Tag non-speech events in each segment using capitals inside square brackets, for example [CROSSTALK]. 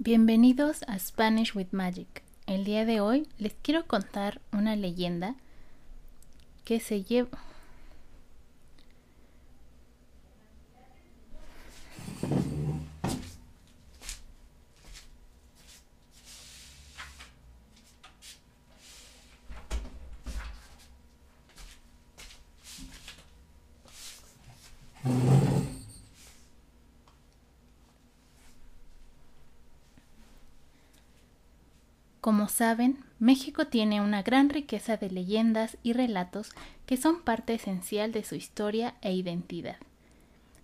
Bienvenidos a Spanish with Magic. El día de hoy les quiero contar una leyenda que se lleva... Como saben, México tiene una gran riqueza de leyendas y relatos que son parte esencial de su historia e identidad.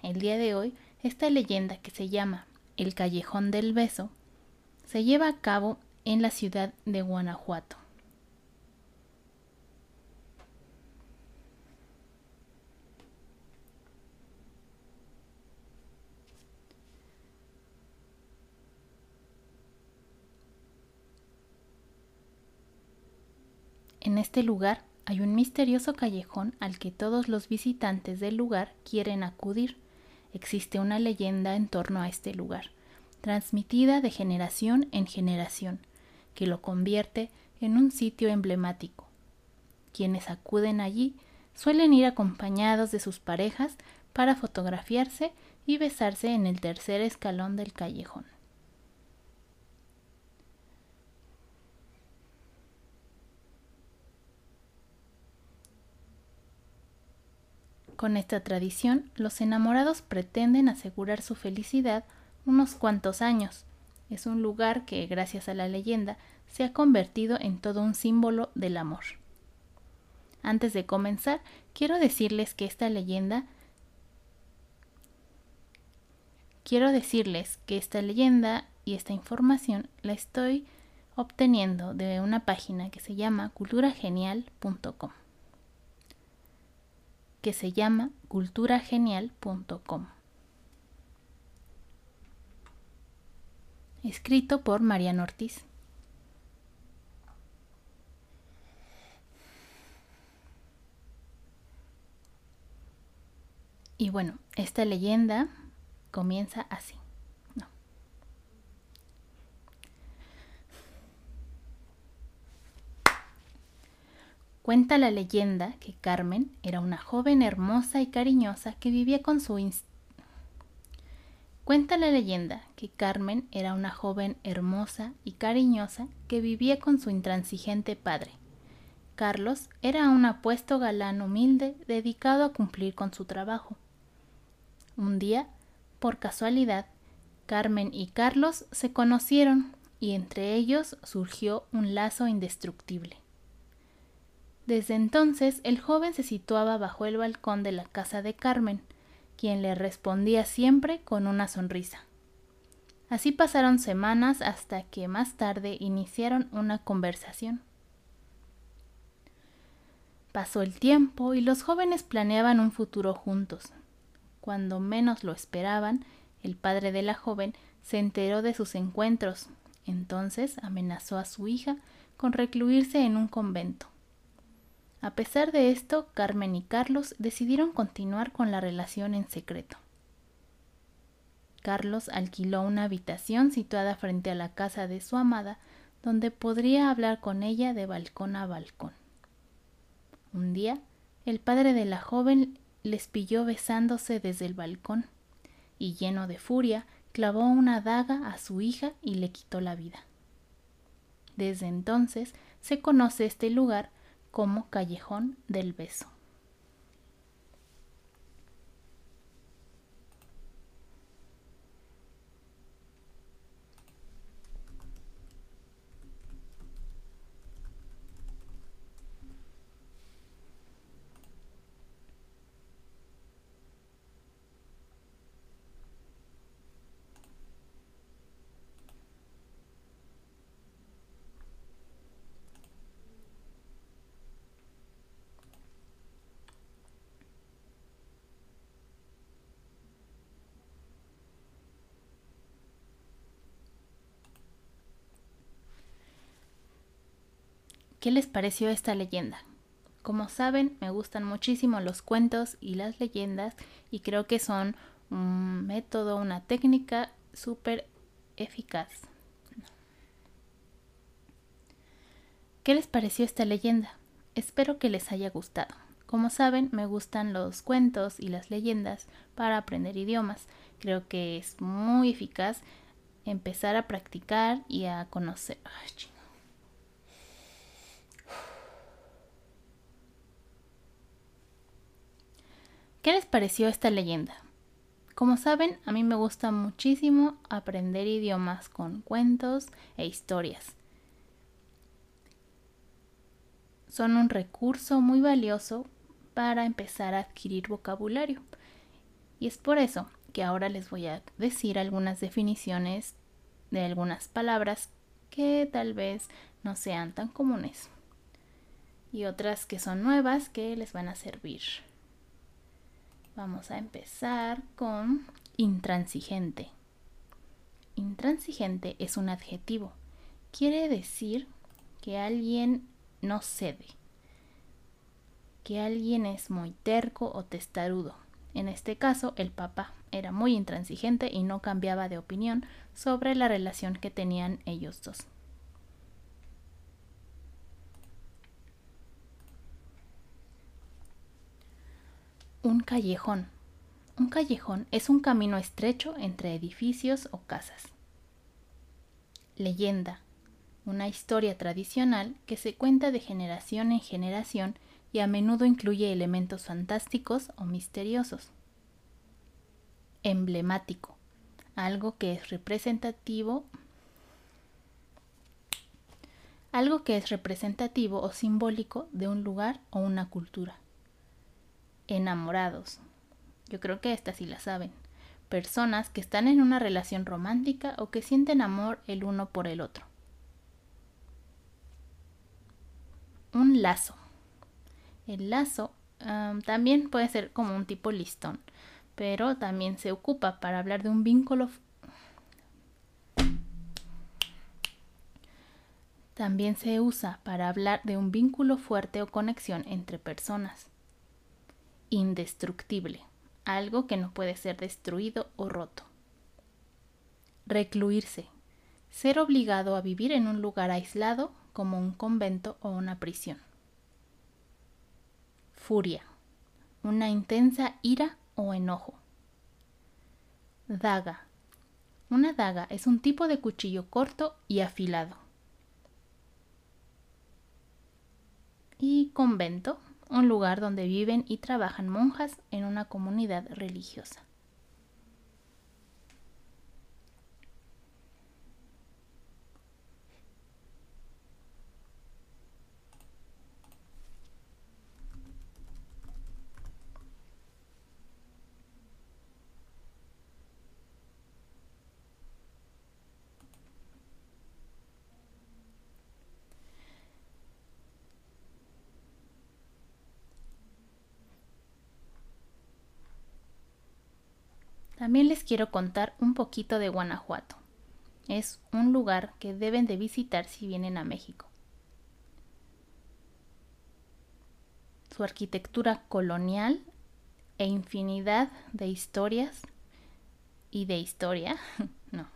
El día de hoy, esta leyenda que se llama El Callejón del Beso se lleva a cabo en la ciudad de Guanajuato. En este lugar hay un misterioso callejón al que todos los visitantes del lugar quieren acudir. Existe una leyenda en torno a este lugar, transmitida de generación en generación, que lo convierte en un sitio emblemático. Quienes acuden allí suelen ir acompañados de sus parejas para fotografiarse y besarse en el tercer escalón del callejón. Con esta tradición, los enamorados pretenden asegurar su felicidad unos cuantos años. Es un lugar que, gracias a la leyenda, se ha convertido en todo un símbolo del amor. Antes de comenzar, quiero decirles que esta leyenda y esta información la estoy obteniendo de una página que se llama culturagenial.com que se llama culturagenial.com. Escrito por Mariano Ortiz. Y bueno, esta leyenda comienza así. Cuenta la leyenda que Carmen era una joven hermosa y cariñosa que vivía con su Cuenta la leyenda que Carmen era una joven hermosa y cariñosa que vivía con su intransigente padre. Carlos era un apuesto galán humilde dedicado a cumplir con su trabajo. Un día, por casualidad, Carmen y Carlos se conocieron y entre ellos surgió un lazo indestructible. Desde entonces el joven se situaba bajo el balcón de la casa de Carmen, quien le respondía siempre con una sonrisa. Así pasaron semanas hasta que más tarde iniciaron una conversación. Pasó el tiempo y los jóvenes planeaban un futuro juntos. Cuando menos lo esperaban, el padre de la joven se enteró de sus encuentros. Entonces amenazó a su hija con recluirse en un convento. A pesar de esto, Carmen y Carlos decidieron continuar con la relación en secreto. Carlos alquiló una habitación situada frente a la casa de su amada, donde podría hablar con ella de balcón a balcón. Un día, el padre de la joven les pilló besándose desde el balcón, y lleno de furia, clavó una daga a su hija y le quitó la vida. Desde entonces se conoce este lugar como Callejón del Beso. ¿Qué les pareció esta leyenda? Como saben, me gustan muchísimo los cuentos y las leyendas y creo que son un método, una técnica súper eficaz. ¿Qué les pareció esta leyenda? Espero que les haya gustado. Como saben, me gustan los cuentos y las leyendas para aprender idiomas. Creo que es muy eficaz empezar a practicar y a conocer. ¿Qué les pareció esta leyenda? Como saben, a mí me gusta muchísimo aprender idiomas con cuentos e historias. Son un recurso muy valioso para empezar a adquirir vocabulario. Y es por eso que ahora les voy a decir algunas definiciones de algunas palabras que tal vez no sean tan comunes y otras que son nuevas que les van a servir. Vamos a empezar con intransigente. Intransigente es un adjetivo. Quiere decir que alguien no cede, que alguien es muy terco o testarudo. En este caso, el papá era muy intransigente y no cambiaba de opinión sobre la relación que tenían ellos dos. Un callejón. Un callejón es un camino estrecho entre edificios o casas. Leyenda. Una historia tradicional que se cuenta de generación en generación y a menudo incluye elementos fantásticos o misteriosos. Emblemático, algo que es representativo algo que es representativo o simbólico de un lugar o una cultura. Enamorados. Yo creo que esta sí la saben. Personas que están en una relación romántica o que sienten amor el uno por el otro. Un lazo. El lazo también puede ser como un tipo listón, pero también se ocupa para hablar de un vínculo. También se usa para hablar de un vínculo fuerte o conexión entre personas. Indestructible, algo que no puede ser destruido o roto. Recluirse, ser obligado a vivir en un lugar aislado como un convento o una prisión furia, una intensa ira o enojo. Daga. Una daga es un tipo de cuchillo corto y afilado. Y convento, un lugar donde viven y trabajan monjas en una comunidad religiosa. También les quiero contar un poquito de Guanajuato. Es un lugar que deben de visitar si vienen a México. Su arquitectura colonial e infinidad de historias y de historia, [LAUGHS] no.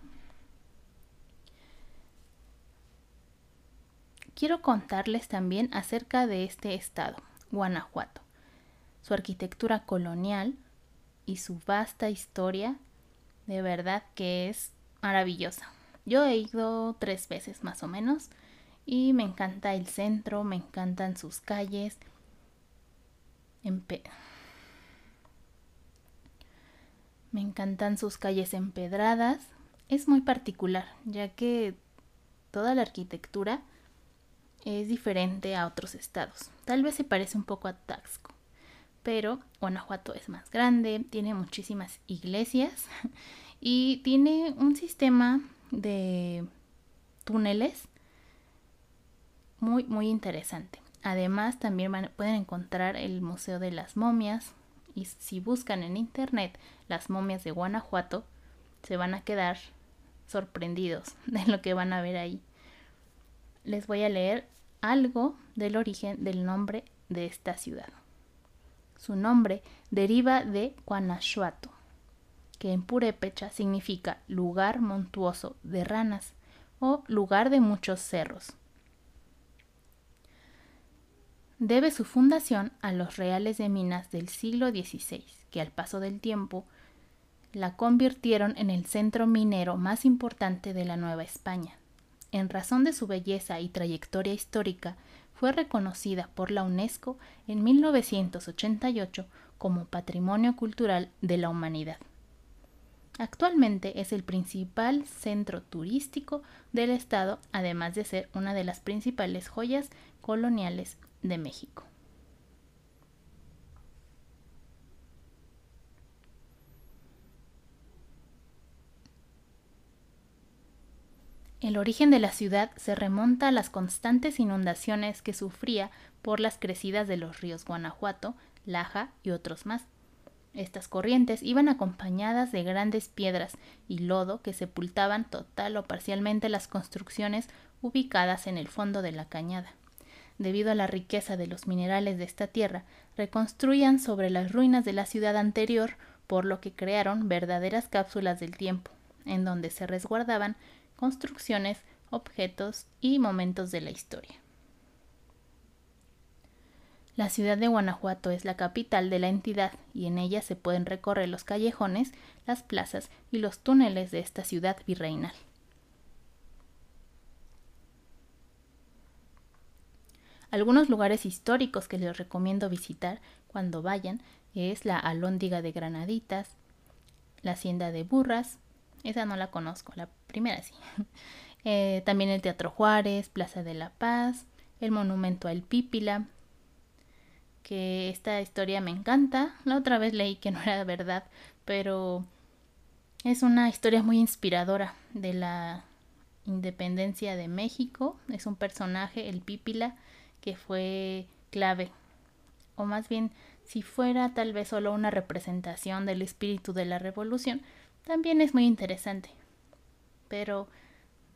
Quiero contarles también acerca de este estado, Guanajuato. Su arquitectura colonial, y su vasta historia, de verdad que es maravillosa. Yo he ido tres veces más o menos y me encanta el centro, me encantan sus calles. me encantan sus calles empedradas. Es muy particular, ya que toda la arquitectura es diferente a otros estados. Tal vez se parece un poco a Taxco pero Guanajuato es más grande, tiene muchísimas iglesias [LAUGHS] y tiene un sistema de túneles muy muy interesante. Además también pueden encontrar el Museo de las Momias y si buscan en internet las momias de Guanajuato se van a quedar sorprendidos [LAUGHS] de lo que van a ver ahí. Les voy a leer algo del origen del nombre de esta ciudad. Su nombre deriva de Guanajuato, que en purépecha significa lugar montuoso de ranas o lugar de muchos cerros. debe su fundación a los reales de minas del siglo XVI, que al paso del tiempo la convirtieron en el centro minero más importante de la Nueva España. En razón de su belleza y trayectoria histórica, fue reconocida por la UNESCO en 1988 como Patrimonio Cultural de la Humanidad. Actualmente es el principal centro turístico del estado, además de ser una de las principales joyas coloniales de México. El origen de la ciudad se remonta a las constantes inundaciones que sufría por las crecidas de los ríos Guanajuato, Laja y otros más. Estas corrientes iban acompañadas de grandes piedras y lodo que sepultaban total o parcialmente las construcciones ubicadas en el fondo de la cañada. Debido a la riqueza de los minerales de esta tierra, reconstruían sobre las ruinas de la ciudad anterior, por lo que crearon verdaderas cápsulas del tiempo, en donde se resguardaban construcciones, objetos y momentos de la historia. La ciudad de Guanajuato es la capital de la entidad y en ella se pueden recorrer los callejones, las plazas y los túneles de esta ciudad virreinal. Algunos lugares históricos que les recomiendo visitar cuando vayan es la Alhóndiga de Granaditas, la Hacienda de Burras, esa no la conozco, la primera sí. [LAUGHS] Eh, también el Teatro Juárez, Plaza de la Paz, el Monumento al Pípila, que esta historia me encanta. La otra vez leí que no era verdad, pero es una historia muy inspiradora de la independencia de México. Es un personaje, el Pípila, que fue clave. O más bien, si fuera tal vez solo una representación del espíritu de la revolución, también es muy interesante. Pero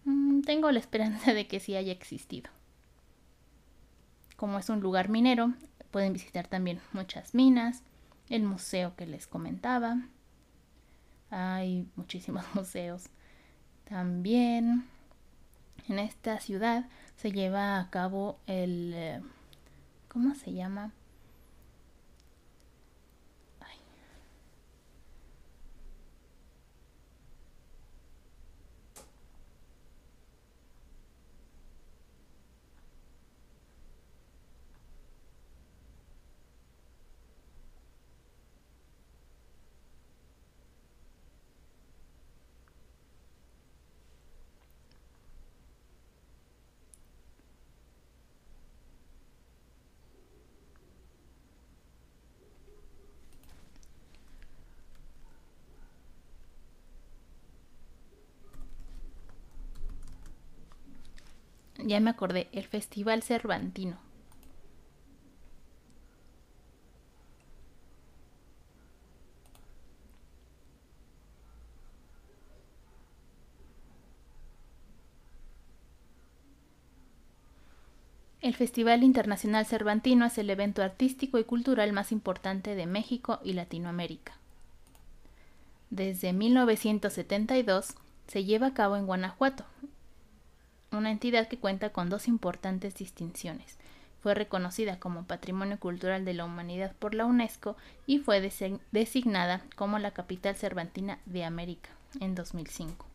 mm, tengo la esperanza de que sí haya existido. Como es un lugar minero, pueden visitar también muchas minas, el museo que les comentaba. Hay muchísimos [LAUGHS] museos. También en esta ciudad se lleva a cabo el... Eh, ¿Cómo se llama? Ya me acordé, el Festival Cervantino. El Festival Internacional Cervantino es el evento artístico y cultural más importante de México y Latinoamérica. Desde 1972 se lleva a cabo en Guanajuato, una entidad que cuenta con dos importantes distinciones. Fue reconocida como Patrimonio Cultural de la Humanidad por la UNESCO y fue designada como la capital cervantina de América en 2005.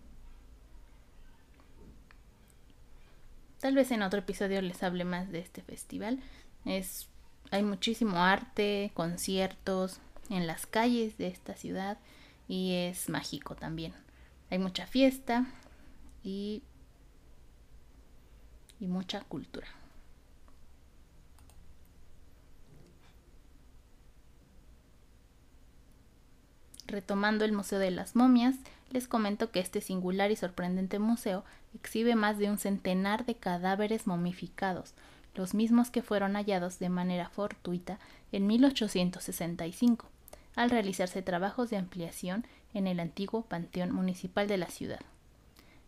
Tal vez en otro episodio les hable más de este festival. Es, hay muchísimo arte, conciertos en las calles de esta ciudad y es mágico también. Hay mucha fiesta y y mucha cultura. Retomando el Museo de las Momias, les comento que este singular y sorprendente museo exhibe más de un centenar de cadáveres momificados, los mismos que fueron hallados de manera fortuita en 1865, al realizarse trabajos de ampliación en el antiguo Panteón Municipal de la ciudad.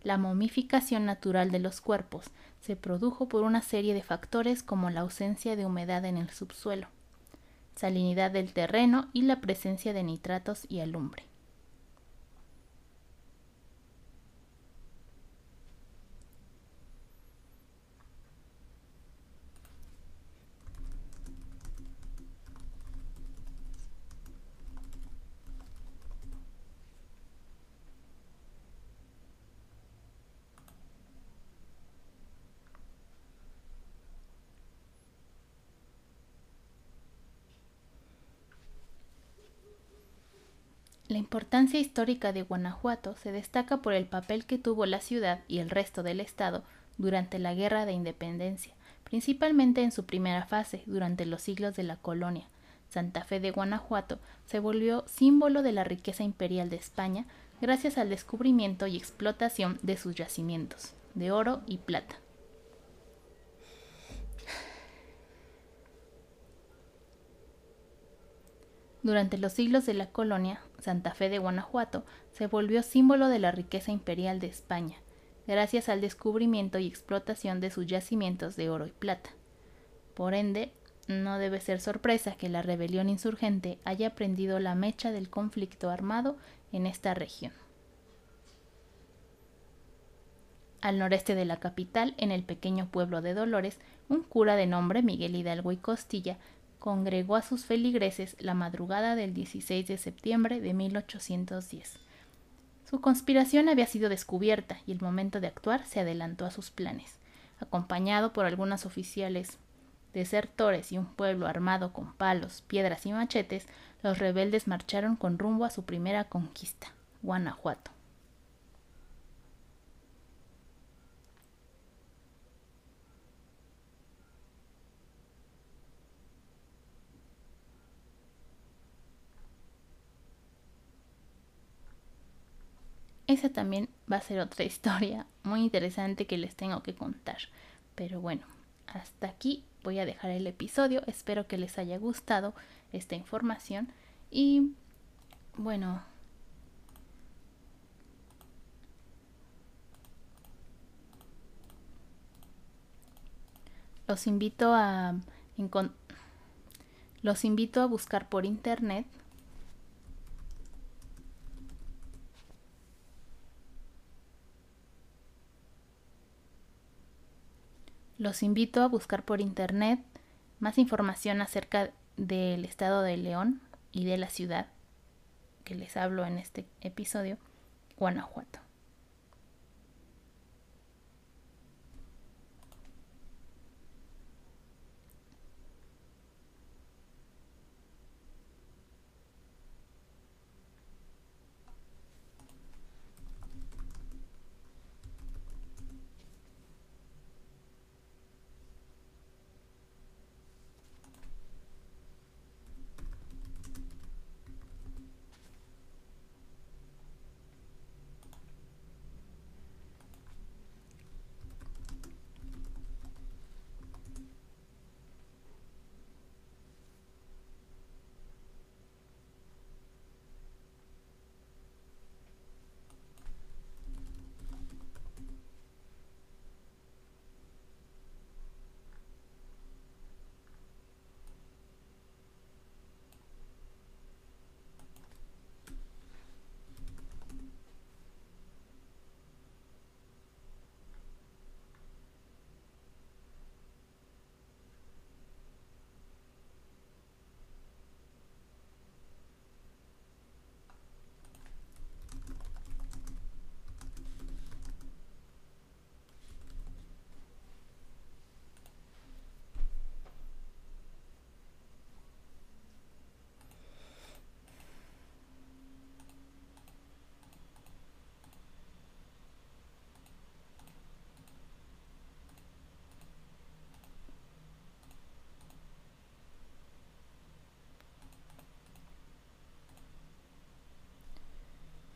La momificación natural de los cuerpos se produjo por una serie de factores como la ausencia de humedad en el subsuelo, salinidad del terreno y la presencia de nitratos y alumbre. La importancia histórica de Guanajuato se destaca por el papel que tuvo la ciudad y el resto del estado durante la Guerra de Independencia, principalmente en su primera fase, durante los siglos de la colonia. Santa Fe de Guanajuato se volvió símbolo de la riqueza imperial de España gracias al descubrimiento y explotación de sus yacimientos de oro y plata. Durante los siglos de la colonia, Santa Fe de Guanajuato se volvió símbolo de la riqueza imperial de España, gracias al descubrimiento y explotación de sus yacimientos de oro y plata. Por ende, no debe ser sorpresa que la rebelión insurgente haya prendido la mecha del conflicto armado en esta región. Al noreste de la capital, en el pequeño pueblo de Dolores, un cura de nombre Miguel Hidalgo y Costilla congregó a sus feligreses la madrugada del 16 de septiembre de 1810. Su conspiración había sido descubierta y el momento de actuar se adelantó a sus planes. Acompañado por algunos oficiales desertores y un pueblo armado con palos, piedras y machetes, los rebeldes marcharon con rumbo a su primera conquista, Guanajuato. Esa también va a ser otra [LAUGHS] historia muy interesante que les tengo que contar. Pero bueno, hasta aquí voy a dejar el episodio. Espero que les haya gustado esta información. Y bueno, los invito a los invito a buscar por internet Los invito a buscar por internet más información acerca del estado de León y de la ciudad que les hablo en este episodio, Guanajuato.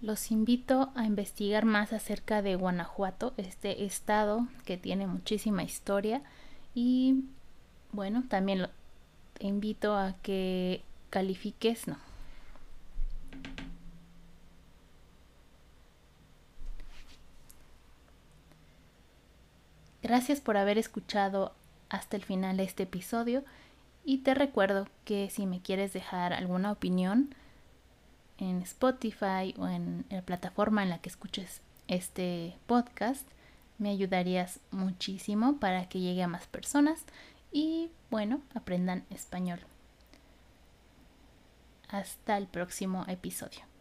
Los invito a investigar más acerca de Guanajuato, este estado que tiene muchísima historia y bueno, también te invito a que califiques, no. Gracias por haber escuchado hasta el final este episodio y te recuerdo que si me quieres dejar alguna opinión, en Spotify o en la plataforma en la que escuches este podcast, me ayudarías muchísimo para que llegue a más personas y bueno, aprendan español. Hasta el próximo episodio.